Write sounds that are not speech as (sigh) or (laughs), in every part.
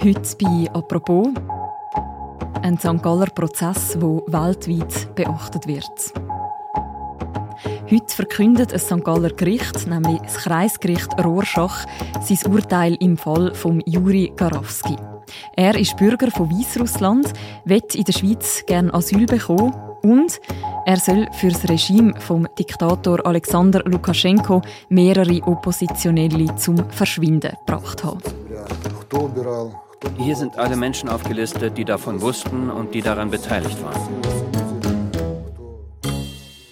Heute bei «Apropos» ein St. Galler Prozess, der weltweit beachtet wird. Heute verkündet ein St. Galler Gericht, nämlich das Kreisgericht Rorschach, sein Urteil im Fall von Juri Garawski. Er ist Bürger von Weißrussland, wird in der Schweiz gerne Asyl bekommen und er soll für das Regime vom Diktator Alexander Lukaschenko mehrere Oppositionelle zum Verschwinden gebracht haben. Hier sind alle Menschen aufgelistet, die davon wussten und die daran beteiligt waren.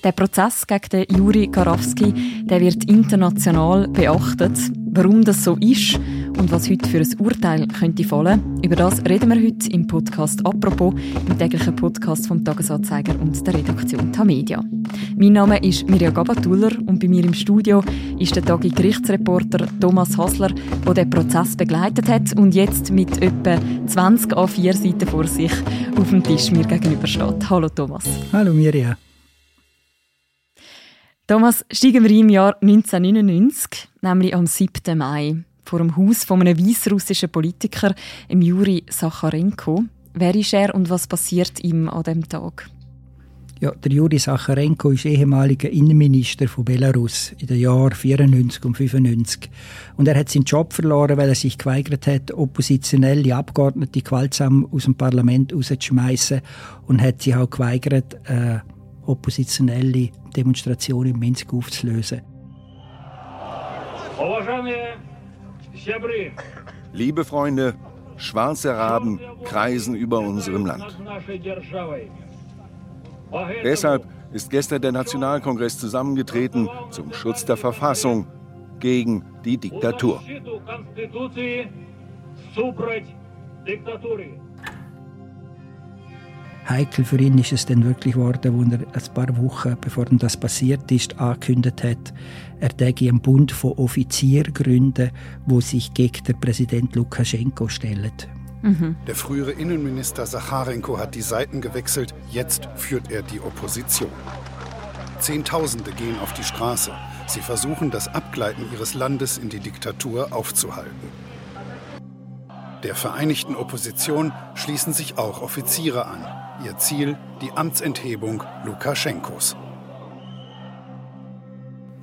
Der Prozess gegen den Juri Karawski der wird international beachtet. Warum das so ist und was heute für ein Urteil könnte fallen, über das reden wir heute im Podcast «Apropos», im täglichen Podcast vom «Tagesanzeiger» und der Redaktion Tamedia. Mein Name ist Mirja Gabatuller und bei mir im Studio ist der Tagi Gerichtsreporter Thomas Hassler, der den Prozess begleitet hat und jetzt mit etwa 20 A4 Seiten vor sich auf dem Tisch mir gegenübersteht. Hallo Thomas. Hallo Mirja. Thomas, steigen wir im Jahr 1999, nämlich am 7. Mai, vor dem Haus von einem weißrussischen Politiker, Juri Sacharenko. Wer ist er und was passiert ihm an dem Tag? Ja, der Juri Sacharenko ist ehemaliger Innenminister von Belarus in den Jahren 94 und 95. Und er hat seinen Job verloren, weil er sich geweigert hat, oppositionelle Abgeordnete gewaltsam aus dem Parlament rauszuschmeißen und hat sich auch geweigert, äh, oppositionelle Demonstrationen in Minsk aufzulösen. Liebe Freunde, schwarze Raben kreisen über unserem Land. Deshalb ist gestern der Nationalkongress zusammengetreten zum Schutz der Verfassung gegen die Diktatur. Heikel für ihn ist es dann wirklich geworden, wo er ein paar Wochen, bevor das passiert ist, angekündigt hat, er täge einen Bund von Offizieren gründen, wo sich gegen den Präsident Lukaschenko stellen. Mhm. Der frühere Innenminister Sacharenko hat die Seiten gewechselt, jetzt führt er die Opposition. Zehntausende gehen auf die Straße. Sie versuchen, das Abgleiten ihres Landes in die Diktatur aufzuhalten. Der vereinigten Opposition schließen sich auch Offiziere an. Ihr Ziel die Amtsenthebung Lukaschenkos.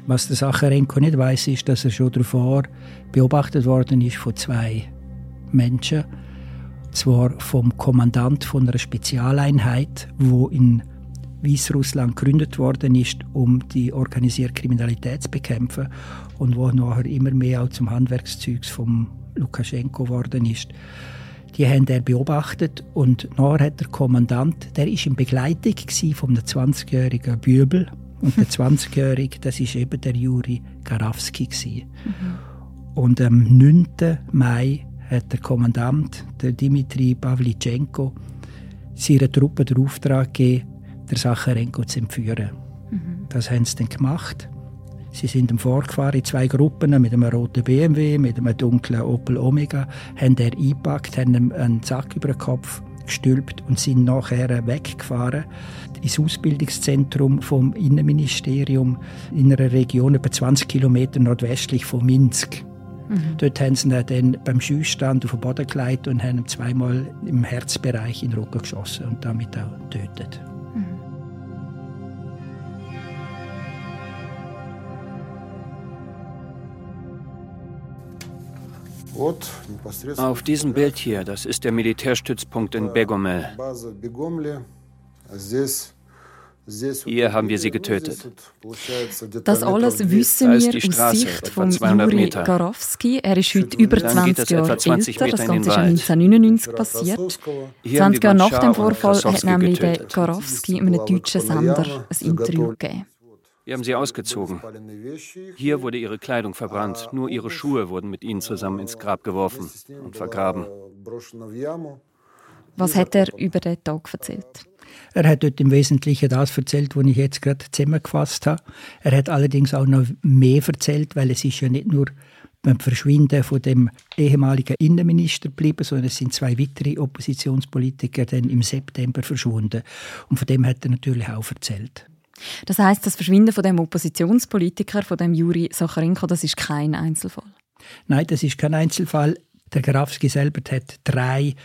Was der Sacharenko nicht weiß, ist, dass er schon davor beobachtet worden ist von zwei Menschen. Zwar vom Kommandant von einer Spezialeinheit, wo in Weißrussland gegründet worden ist, um die organisierte Kriminalität zu bekämpfen und wo nachher immer mehr auch zum Handwerkszeugs vom Lukaschenko geworden ist. Die haben er beobachtet und nachher hat der Kommandant, der ist in Begleitung von einem 20-jährigen Bübel und der (laughs) 20-jährige, das ist eben der Juri Garawski mhm. Und am 9. Mai hat der Kommandant, der Dimitri Pavlichenko, seiner Truppe den Auftrag gegeben, der Sacharenko zu entführen. Mhm. Das haben sie dann gemacht. Sie sind im Vorgefahren in zwei Gruppen mit einem roten BMW, mit einem dunklen Opel Omega, haben er eingepackt, haben ihm einen Sack über den Kopf gestülpt und sind nachher weggefahren ins Ausbildungszentrum vom Innenministerium in einer Region etwa 20 Kilometer nordwestlich von Minsk. Mhm. Dort haben sie ihn dann beim Schießstand auf den Boden gelegt und haben ihn zweimal im Herzbereich in den Rücken geschossen und damit auch getötet. Auf diesem Bild hier, das ist der Militärstützpunkt in Begomel. Hier haben wir sie getötet. Das alles wissen wir aus Sicht von Juri Garawski. Er ist heute über 20 Jahre älter. Das Ganze ist 1999 passiert. 20 Jahre nach dem Vorfall hat nämlich der Garawski einem deutschen Sender ein Interview gegeben. Wir haben sie ausgezogen. Hier wurde ihre Kleidung verbrannt, nur ihre Schuhe wurden mit ihnen zusammen ins Grab geworfen und vergraben. Was hat er über den Tag erzählt? Er hat dort im Wesentlichen das erzählt, was ich jetzt gerade zusammengefasst habe. Er hat allerdings auch noch mehr erzählt, weil es ist ja nicht nur beim Verschwinden von dem ehemaligen Innenminister geblieben, sondern es sind zwei weitere Oppositionspolitiker dann im September verschwunden. Und von dem hat er natürlich auch erzählt. Das heißt, das Verschwinden von dem Oppositionspolitiker, von dem Juri Sacharenko, das ist kein Einzelfall. Nein, das ist kein Einzelfall. Der Grafski selber hat drei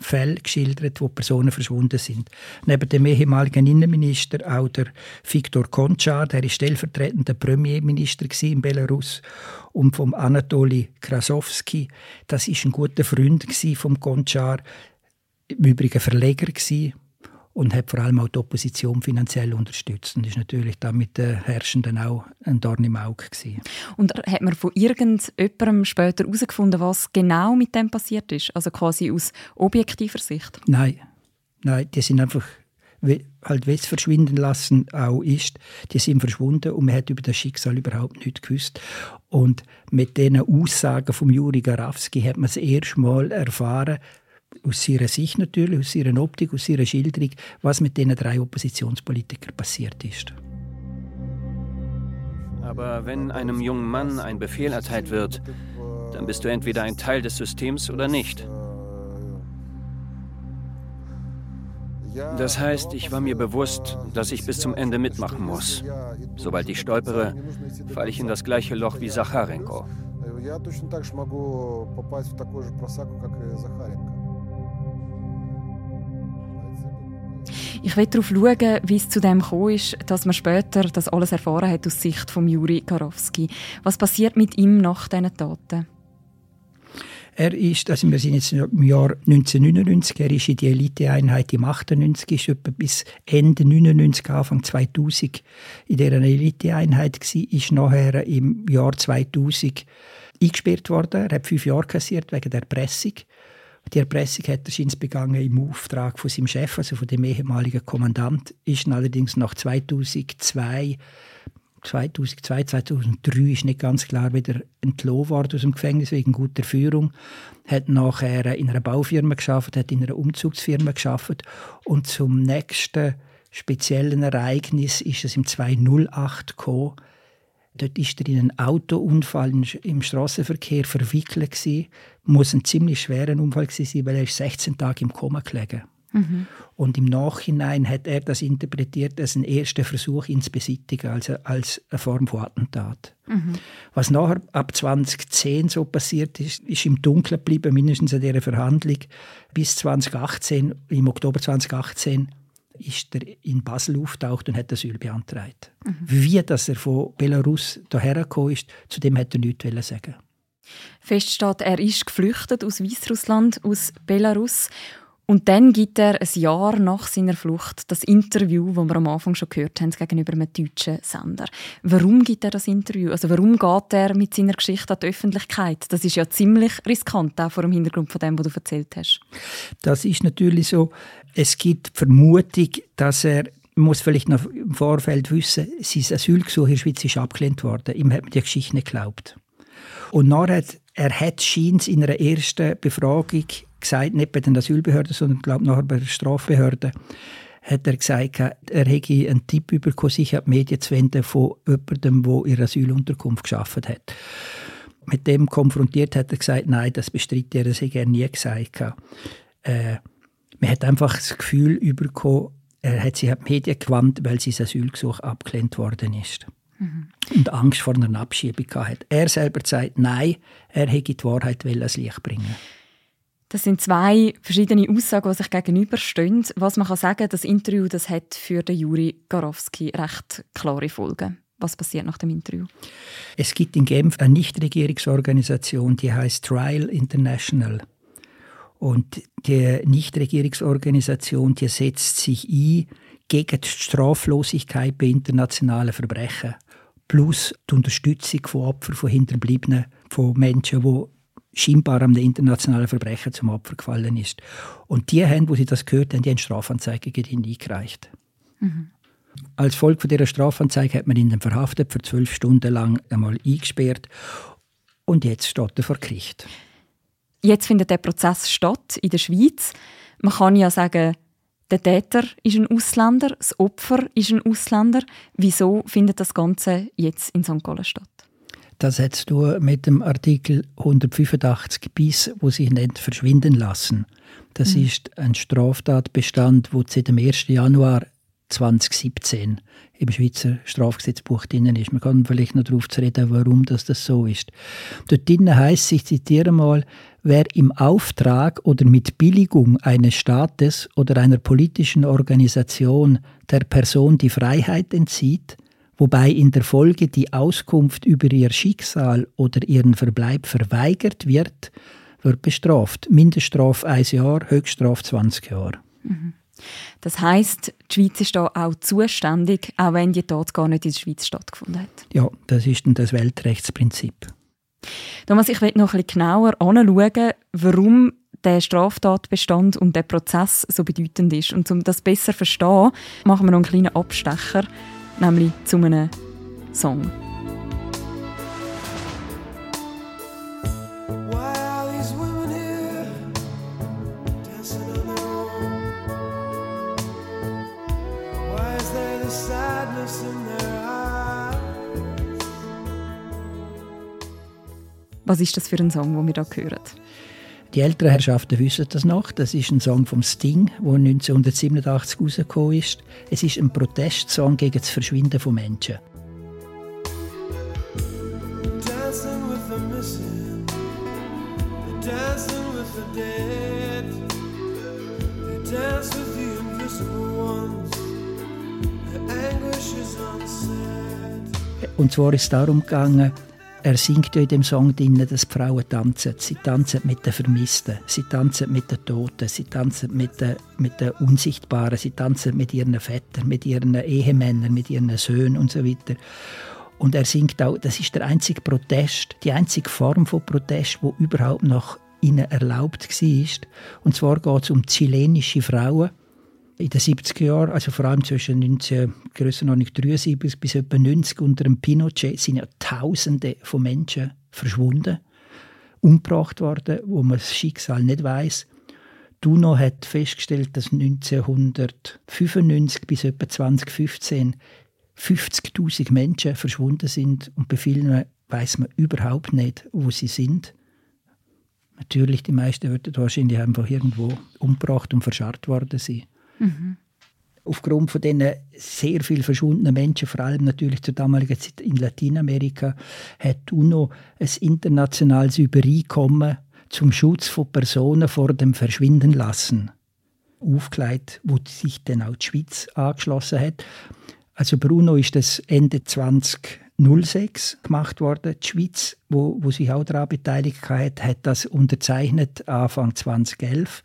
Fälle geschildert, wo Personen verschwunden sind. Neben dem ehemaligen Innenminister auch der Viktor Konchar, der ist stellvertretender Premierminister in Belarus, und vom Anatoly Krasowski, das ist ein guter Freund vom Konchar, im Übrigen Verleger und hat vor allem auch die Opposition finanziell unterstützt und ist natürlich da mit den Herrschenden auch ein Dorn im Auge gewesen. Und hat man von irgendjemandem später herausgefunden, was genau mit dem passiert ist? Also quasi aus objektiver Sicht? Nein, nein, die sind einfach halt wie es verschwinden lassen auch ist, die sind verschwunden und man hat über das Schicksal überhaupt nichts gewusst. Und mit diesen Aussagen von Juri Garawski hat man das erste Mal erfahren, aus ihrer Sicht natürlich, aus ihrer Optik, aus ihrer Schilderung, was mit diesen drei Oppositionspolitikern passiert ist. Aber wenn einem jungen Mann ein Befehl erteilt wird, dann bist du entweder ein Teil des Systems oder nicht. Das heißt, ich war mir bewusst, dass ich bis zum Ende mitmachen muss. Sobald ich stolpere, falle ich in das gleiche Loch wie Sacharenko. Я точно так же могу попасть в такую же просаку, как и Захаренко. Ich will darauf schauen, wie es zu dem gekommen ist, dass man später das alles erfahren hat aus Sicht von Juri Karowski. Was passiert mit ihm nach diesen Taten? Er ist, also wir sind jetzt im Jahr 1999, er ist in die Eliteeinheit im 98, ist etwa bis Ende 99, Anfang 2000 in dieser Eliteeinheit gewesen, ist nachher im Jahr 2000 eingesperrt worden. Er hat fünf Jahre kassiert wegen der Erpressung. Die Erpressung hat er begangen im Auftrag von seinem Chef, also von dem ehemaligen Kommandant, ist allerdings nach 2002 2002, 2003 ist nicht ganz klar wieder entlohnt worden aus dem Gefängnis wegen guter Führung. Hat nachher in einer Baufirma geschafft, hat in einer Umzugsfirma geschafft und zum nächsten speziellen Ereignis ist es im 2008 gekommen, Dort ist er in einen Autounfall im Straßenverkehr verwickelt gewesen. Muss ein ziemlich schwerer Unfall sein, weil er ist 16 Tage im Koma gelegen. Mhm. Und im Nachhinein hat er das interpretiert als einen ersten Versuch, ihn zu beseitigen, also als eine Form von Attentat. Mhm. Was nachher ab 2010 so passiert ist, ist im Dunkeln geblieben, mindestens in dieser Verhandlung. Bis 2018, im Oktober 2018, ist er in Basel auftaucht und hat Asyl beantragt. Mhm. Wie dass er von Belarus hierher gekommen ist, zu dem hat er nichts sagen. Fest steht, er ist geflüchtet aus Weißrussland, aus Belarus. Und dann gibt er ein Jahr nach seiner Flucht das Interview, das wir am Anfang schon gehört haben, gegenüber einem deutschen Sender. Warum gibt er das Interview? Also warum geht er mit seiner Geschichte an die Öffentlichkeit? Das ist ja ziemlich riskant, auch vor dem Hintergrund von dem, was du erzählt hast. Das ist natürlich so. Es gibt Vermutung, dass er muss vielleicht noch im Vorfeld wissen, sein Asylgesuch in der Schweiz ist abgelehnt worden. Ihm hat man die Geschichte nicht geglaubt. Und nachher er hat scheint in einer ersten Befragung gesagt, nicht bei den Asylbehörden, sondern glaube nachher bei der Strafbehörde, hat er gesagt, er hätte einen Tipp bekommen, sich an die Medien zu wenden von jemandem, der in Asylunterkunft geschafft hat. Mit dem konfrontiert hat er gesagt, nein, das bestreitet er, das hätte er nie gesagt. Äh, man hat einfach das Gefühl bekommen, er hat sich an die Medien gewandt, weil sein Asylgesuch abgelehnt worden ist. Mhm. Und Angst vor einer Abschiebung hatte. Er selber sagt, nein, er hätte die Wahrheit ans Licht bringen das sind zwei verschiedene Aussagen, die sich gegenüberstehen. Was man kann sagen, das Interview das hat für den Juri Garowski recht klare Folgen. Was passiert nach dem Interview? Es gibt in Genf eine Nichtregierungsorganisation, die heißt Trial International. Und die Nichtregierungsorganisation, die setzt sich ein gegen die Straflosigkeit bei internationalen Verbrechen plus die Unterstützung von Opfern von Hinterbliebenen, von Menschen, die scheinbar einem internationalen Verbrechen zum Opfer gefallen ist. Und die haben, wo sie das gehört haben, die eine Strafanzeige gegen ihn eingereicht. Mhm. Als Folge von dieser Strafanzeige hat man ihn dann verhaftet, für zwölf Stunden lang einmal eingesperrt und jetzt steht er vor Gericht. Jetzt findet der Prozess statt in der Schweiz. Man kann ja sagen, der Täter ist ein Ausländer, das Opfer ist ein Ausländer. Wieso findet das Ganze jetzt in St. Gallen statt? Das hättest du mit dem Artikel 185 bis, wo sich nennt verschwinden lassen. Das mhm. ist ein Straftatbestand, wo seit dem 1. Januar 2017 im Schweizer Strafgesetzbuch drin ist. Man kann vielleicht noch darauf reden, warum das, das so ist. Dort drin heißt, ich zitiere mal, wer im Auftrag oder mit Billigung eines Staates oder einer politischen Organisation der Person die Freiheit entzieht, wobei in der Folge die Auskunft über ihr Schicksal oder ihren Verbleib verweigert wird, wird bestraft. Mindeststraf ein Jahr, Höchststraf 20 Jahre. Mhm. Das heißt, die Schweiz ist da auch zuständig, auch wenn die Tat gar nicht in der Schweiz stattgefunden hat. Ja, das ist dann das Weltrechtsprinzip. Thomas, ich will noch ein bisschen genauer anschauen, warum der Straftatbestand und der Prozess so bedeutend ist. Und um das besser zu verstehen, machen wir noch einen kleinen Abstecher, nämlich zu einem Song. Was ist das für ein Song, den wir hier hören? Die älteren Herrschaften wissen das noch. Das ist ein Song vom Sting, der 1987 rausgekommen ist. Es ist ein Protestsong gegen das Verschwinden von Menschen. Und zwar ist es darum gegangen, er singt ja in dem Song drin, dass die Frauen tanzen. Sie tanzen mit den Vermissten, sie tanzen mit den Toten, sie tanzen mit den, mit den Unsichtbaren, sie tanzen mit ihren Vätern, mit ihren Ehemännern, mit ihren Söhnen und so weiter. Und er singt auch, das ist der einzige Protest, die einzige Form von Protest, wo überhaupt noch ihnen erlaubt war. Und zwar geht es um chilenische Frauen, in den 70er Jahren, also vor allem zwischen 19, 73 bis etwa 90 unter dem Pinochet, sind ja Tausende von Menschen verschwunden, umgebracht worden, wo man das Schicksal nicht weiß. Duno hat festgestellt, dass 1995 bis etwa 2015 50.000 Menschen verschwunden sind und bei vielen weiß man überhaupt nicht, wo sie sind. Natürlich, die meisten würden wahrscheinlich einfach irgendwo umgebracht und verscharrt worden sein. Mhm. Aufgrund von diesen sehr viel verschwundenen Menschen, vor allem natürlich zur damaligen Zeit in Lateinamerika, hat UNO ein internationales Übereinkommen zum Schutz von Personen vor dem Verschwindenlassen aufgelegt, wo sich dann auch die Schweiz angeschlossen hat. Also Bruno ist das Ende 2006 gemacht worden. Die Schweiz, wo, wo sich auch daran beteiligt hat, hat das unterzeichnet Anfang 2011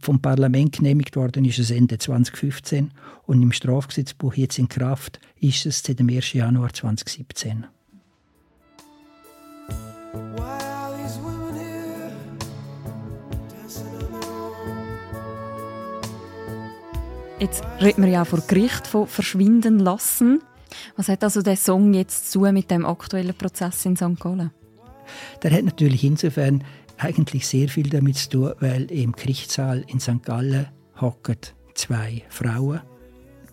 vom Parlament genehmigt worden ist es Ende 2015 und im Strafgesetzbuch jetzt in Kraft ist es seit dem 1. Januar 2017. Jetzt reden wir ja vor Gericht von verschwinden lassen. Was hat also der Song jetzt zu mit dem aktuellen Prozess in St. Gallen? Der hat natürlich insofern eigentlich sehr viel damit zu tun, weil im Gerichtssaal in St. Gallen hocken zwei Frauen,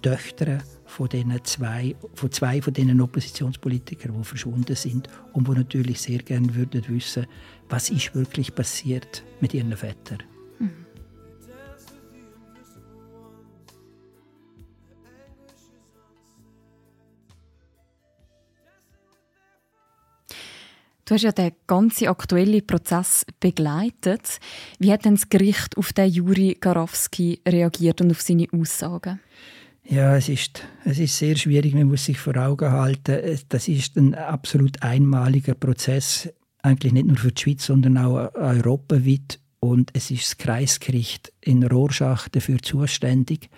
Töchter von, denen zwei, von zwei von diesen Oppositionspolitikern, die verschwunden sind und die natürlich sehr gerne würden wissen, was ist wirklich passiert mit ihren Vätern. Du hast ja den ganzen aktuellen Prozess begleitet. Wie hat denn das Gericht auf den Juri Garowski reagiert und auf seine Aussagen? Ja, es ist, es ist sehr schwierig. Man muss sich vor Augen halten, das ist ein absolut einmaliger Prozess, eigentlich nicht nur für die Schweiz, sondern auch europaweit. Und es ist das Kreisgericht in Rorschach dafür zuständig,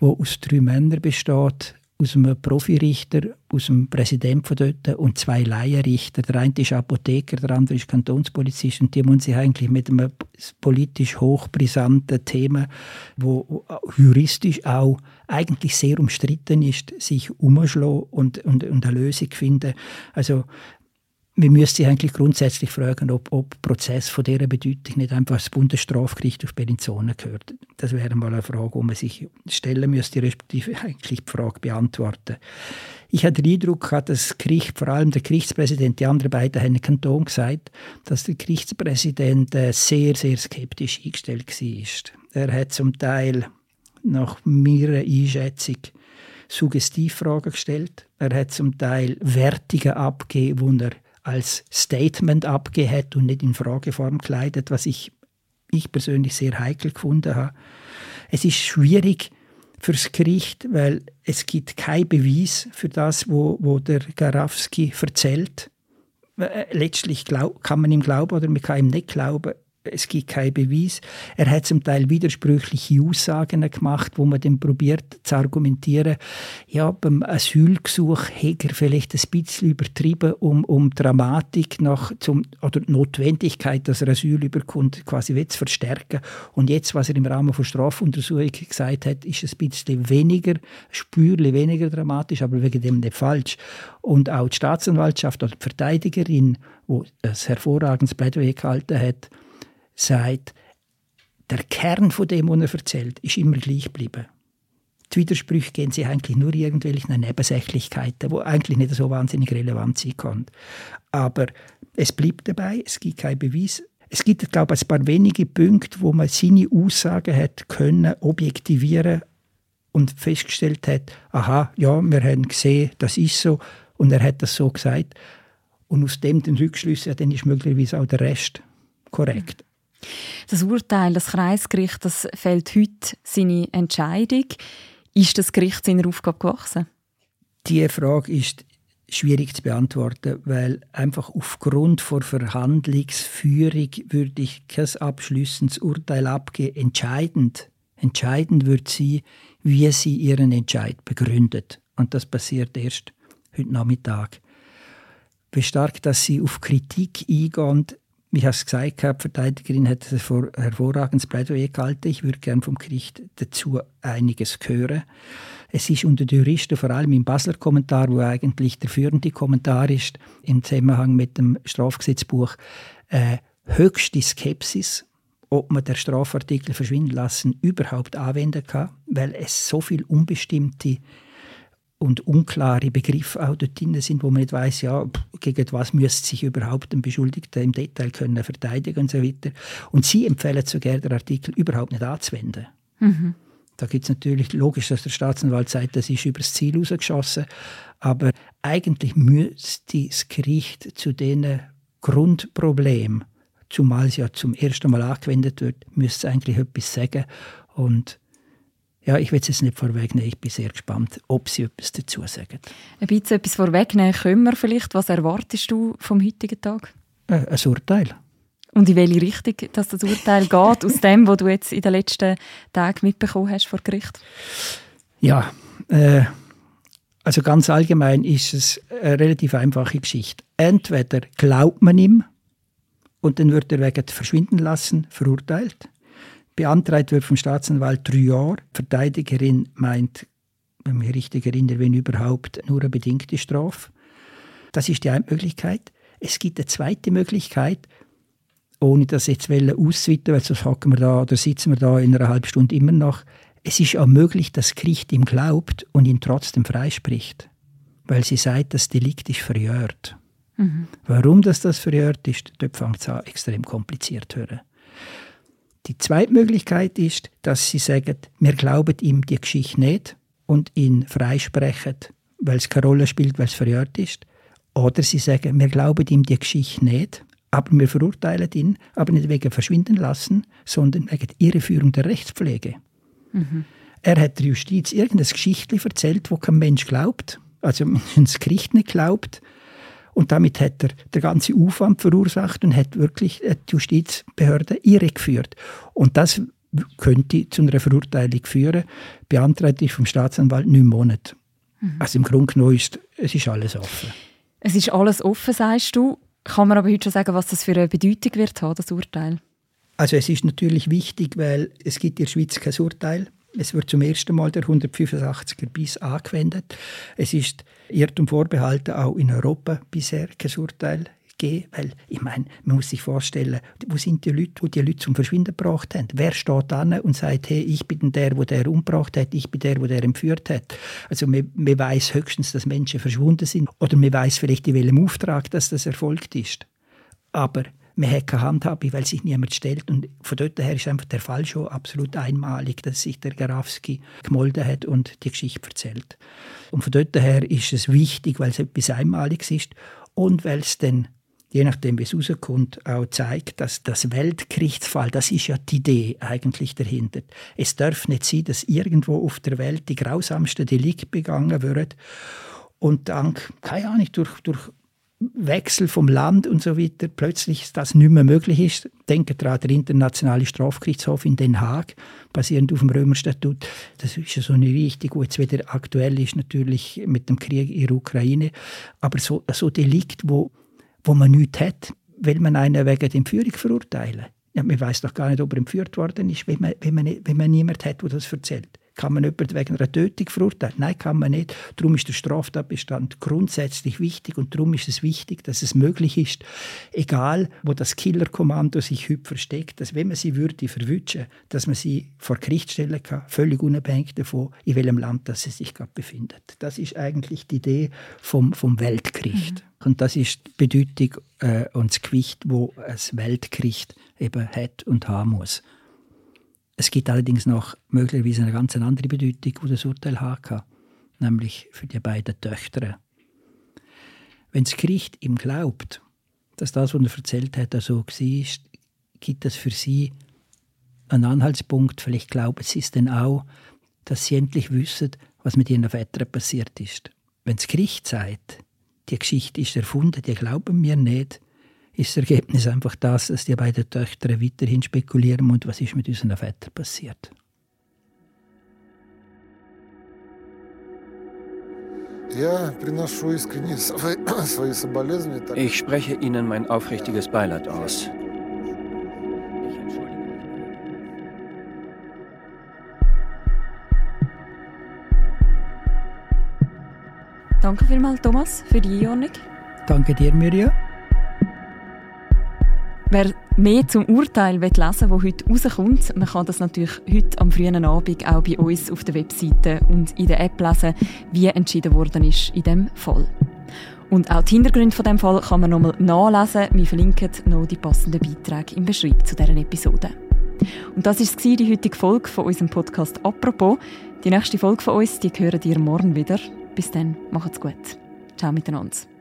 wo aus drei Männern besteht aus einem Profirichter, aus dem Präsidenten von dort und zwei Laienrichter. Der eine ist Apotheker, der andere ist Kantonspolizist und die müssen sich eigentlich mit einem politisch hochbrisanten Thema, wo juristisch auch eigentlich sehr umstritten ist, sich umschlagen und, und, und eine Lösung finden. Also man müsste sich eigentlich grundsätzlich fragen, ob, ob Prozess von dieser Bedeutung nicht einfach das Bundesstrafgericht auf Bellinzona gehört. Das wäre mal eine Frage, die man sich stellen müsste, respektive eigentlich die Frage beantworten. Ich hatte den Eindruck, dass das Gericht, vor allem der Gerichtspräsident, die anderen beiden haben Kanton gesagt, dass der Gerichtspräsident äh, sehr, sehr skeptisch eingestellt war. Er hat zum Teil nach meiner Einschätzung Suggestivfragen gestellt. Er hat zum Teil Wertungen abgegeben, die er als Statement abgegeben hat und nicht in Frageform gekleidet, was ich, ich persönlich sehr heikel gefunden habe. Es ist schwierig fürs Gericht, weil es gibt keinen Beweis für das, wo, wo der Garawski erzählt. Äh, letztlich glaub, kann man ihm glauben oder man kann ihm nicht glauben es gibt keinen Beweis. Er hat zum Teil widersprüchliche Aussagen gemacht, wo man dann probiert zu argumentieren, ja, beim Asylgesuch hätte er vielleicht ein bisschen übertrieben, um, um Dramatik nach zum, oder die Notwendigkeit, dass er Asyl überkommt, quasi zu verstärken. Und jetzt, was er im Rahmen von Strafuntersuchung gesagt hat, ist ein bisschen weniger, spürlich weniger dramatisch, aber wegen dem nicht falsch. Und auch die Staatsanwaltschaft oder die Verteidigerin, die ein hervorragendes Plädoyer gehalten hat, sagt, der Kern von dem, was er erzählt, ist immer gleich geblieben. Die Widersprüche gehen sich eigentlich nur irgendwelchen Nebensächlichkeiten, die eigentlich nicht so wahnsinnig relevant sein können. Aber es bleibt dabei, es gibt keinen Beweis. Es gibt, glaube ich, ein paar wenige Punkte, wo man seine Aussagen hat können objektivieren und festgestellt hat, aha, ja, wir haben gesehen, das ist so und er hat das so gesagt. Und aus dem den Rückschluss, ja, dann ist möglicherweise auch der Rest korrekt. Das Urteil des Kreisgerichts das fällt heute seine Entscheidung. Ist das Gericht seiner Aufgabe gewachsen? Die Frage ist schwierig zu beantworten, weil einfach aufgrund der Verhandlungsführung würde ich kein abschließendes Urteil abgeben. Entscheidend, entscheidend wird sie, wie sie ihren Entscheid begründet. Und das passiert erst heute Nachmittag. Wie stark, dass sie auf Kritik eingehen, wie hast gesagt, die Verteidigerin hat ein hervorragendes Plädoyer gehalten. Ich würde gerne vom Gericht dazu einiges hören. Es ist unter den Juristen, vor allem im Basler Kommentar, wo eigentlich der führende Kommentar ist, im Zusammenhang mit dem Strafgesetzbuch, äh, höchste Skepsis, ob man der Strafartikel verschwinden lassen überhaupt anwenden kann, weil es so viel unbestimmte und unklare Begriffe auch dort drin sind, wo man nicht weiß, ja, gegen was müsste sich überhaupt ein Beschuldigter im Detail können verteidigen und so weiter. Und sie empfehlen sogar, den Artikel überhaupt nicht anzuwenden. Mhm. Da gibt es natürlich logisch, dass der Staatsanwalt sagt, das ist übers Ziel rausgeschossen, aber eigentlich müsste das Gericht zu diesen Grundproblemen, zumal es ja zum ersten Mal angewendet wird, müsste eigentlich etwas sagen und ja, ich will es jetzt nicht vorwegnehmen. Ich bin sehr gespannt, ob Sie etwas dazu sagen. Ein bisschen etwas vorwegnehmen können wir vielleicht. Was erwartest du vom heutigen Tag? Äh, ein Urteil. Und in welche Richtung dass das Urteil geht, aus dem, was du jetzt in den letzten Tagen mitbekommen hast vor Gericht? Ja, äh, also ganz allgemein ist es eine relativ einfache Geschichte. Entweder glaubt man ihm und dann wird er wegen Verschwinden lassen verurteilt Beantragt wird vom Staatsanwalt drei Jahre. Verteidigerin meint, wenn ich mich richtig erinnere, wenn überhaupt, nur eine bedingte Strafe. Das ist die eine Möglichkeit. Es gibt eine zweite Möglichkeit, ohne das jetzt auszuweiten, weil sonst hocken wir da oder sitzen wir da in einer halben Stunde immer noch. Es ist auch möglich, dass das Gericht ihm glaubt und ihn trotzdem freispricht, weil sie sagt, das Delikt ist verjährt. Mhm. Warum das, das verjährt ist, dort fängt es an, extrem kompliziert zu hören. Die zweite Möglichkeit ist, dass sie sagen, wir glauben ihm die Geschichte nicht und ihn freisprechen, weil es keine Rolle spielt, weil es verjährt ist. Oder sie sagen, wir glauben ihm die Geschichte nicht, aber wir verurteilen ihn, aber nicht wegen Verschwinden lassen, sondern wegen Irreführung der Rechtspflege. Mhm. Er hat der Justiz irgendeine Geschichte erzählt, wo kein Mensch glaubt, also (laughs) das Gericht nicht glaubt. Und damit hat er den ganzen Aufwand verursacht und hat wirklich die Justizbehörde irregeführt. Und das könnte zu einer Verurteilung führen. Beantragt ist vom Staatsanwalt neun Monate. Mhm. Also im Grunde genommen ist es ist alles offen. Es ist alles offen, sagst du. Kann man aber heute schon sagen, was das für eine Bedeutung wird haben, das Urteil? Also es ist natürlich wichtig, weil es gibt in der Schweiz kein Urteil. Es wird zum ersten Mal der 185er bis angewendet. Es ist Irrtum vorbehalten, auch in Europa bisher kein Urteil gegeben, weil ich meine, man muss sich vorstellen, wo sind die Leute, die die Leute zum Verschwinden gebracht haben? Wer steht da und sagt, hey, ich bin der, wo der umgebracht hat, ich bin der, wo der entführt hat? Also man, man weiß höchstens, dass Menschen verschwunden sind oder man weiß vielleicht in welchem Auftrag, dass das erfolgt ist. Aber man hat keine Handhabe, weil sich niemand stellt. Und von dort her ist einfach der Fall schon absolut einmalig, dass sich der Garowski gemolden hat und die Geschichte erzählt. Und von dort her ist es wichtig, weil es etwas Einmaliges ist und weil es dann je nachdem, wie es rauskommt, auch zeigt, dass das Weltgerichtsfall, das ist ja die Idee eigentlich dahinter. Es darf nicht sein, dass irgendwo auf der Welt die grausamsten Delikte begangen wird und dank, keine Ahnung, durch, durch Wechsel vom Land und so weiter plötzlich das nicht mehr möglich ist. Denken daran, der Internationale Strafgerichtshof in Den Haag, basierend auf dem Römerstatut, das ist ja so eine Richtung, die jetzt wieder aktuell ist, natürlich mit dem Krieg in der Ukraine. Aber so, so Delikt, wo, wo man nichts hat, will man einen wegen der Entführung verurteilen. Ja, man weiß doch gar nicht, ob er entführt worden ist, wenn man, wenn man, wenn man niemand hat, der das erzählt. Kann man jemanden wegen einer Tötung verurteilen? Nein, kann man nicht. Darum ist der Straftatbestand grundsätzlich wichtig und darum ist es wichtig, dass es möglich ist, egal wo das Killerkommando sich heute versteckt, dass wenn man sie würde verwünschen, dass man sie vor Gericht stellen kann, völlig unabhängig davon, in welchem Land das sie sich gerade befindet. Das ist eigentlich die Idee vom, vom Weltgericht. Mhm. Und das ist die Bedeutung äh, und das Gewicht, wo das Weltgericht eben hat und haben muss. Es gibt allerdings noch möglicherweise eine ganz andere Bedeutung, die das Urteil hat, nämlich für die beiden Töchter. Wenn das Gericht ihm glaubt, dass das, was er erzählt hat, so war, gibt das für sie einen Anhaltspunkt. Vielleicht glauben sie es dann auch, dass sie endlich wissen, was mit ihren Vätern passiert ist. Wenn das Gericht sagt, die Geschichte ist erfunden, die glauben mir nicht, ist das Ergebnis einfach das, dass die beiden Töchter weiterhin spekulieren und was ist mit unseren Vätern passiert. (coughs) Ich spreche Ihnen mein aufrichtiges Beileid aus. Danke vielmals, Thomas, für die Einordnung. Danke dir, Mirja. Wer mehr zum Urteil lesen will, das heute rauskommt, man kann das natürlich heute am frühen Abend auch bei uns auf der Webseite und in der App lesen, wie entschieden worden ist in dem Fall. Und auch die Hintergründe von dem Fall kann man nochmal nachlesen. Wir verlinken noch die passenden Beiträge im Beschreibung zu dieser Episode. Und das war die heutige Folge von unserem Podcast «Apropos». Die nächste Folge von uns, die hören ihr morgen wieder. Bis dann, macht's gut. Ciao miteinander.